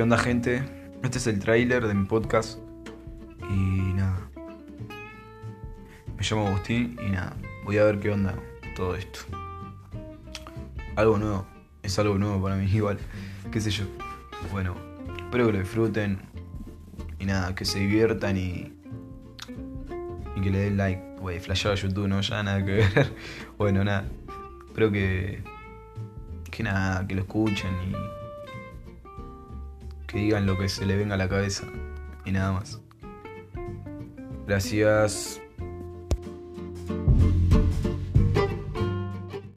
¿Qué onda gente? Este es el tráiler de mi podcast y nada. Me llamo Agustín y nada, voy a ver qué onda todo esto. Algo nuevo, es algo nuevo para mí igual, qué sé yo. Bueno, espero que lo disfruten y nada, que se diviertan y, y que le den like. Wey, flashado a YouTube, no, ya nada que ver. bueno, nada, espero que, que nada, que lo escuchen y que digan lo que se le venga a la cabeza y nada más. Gracias.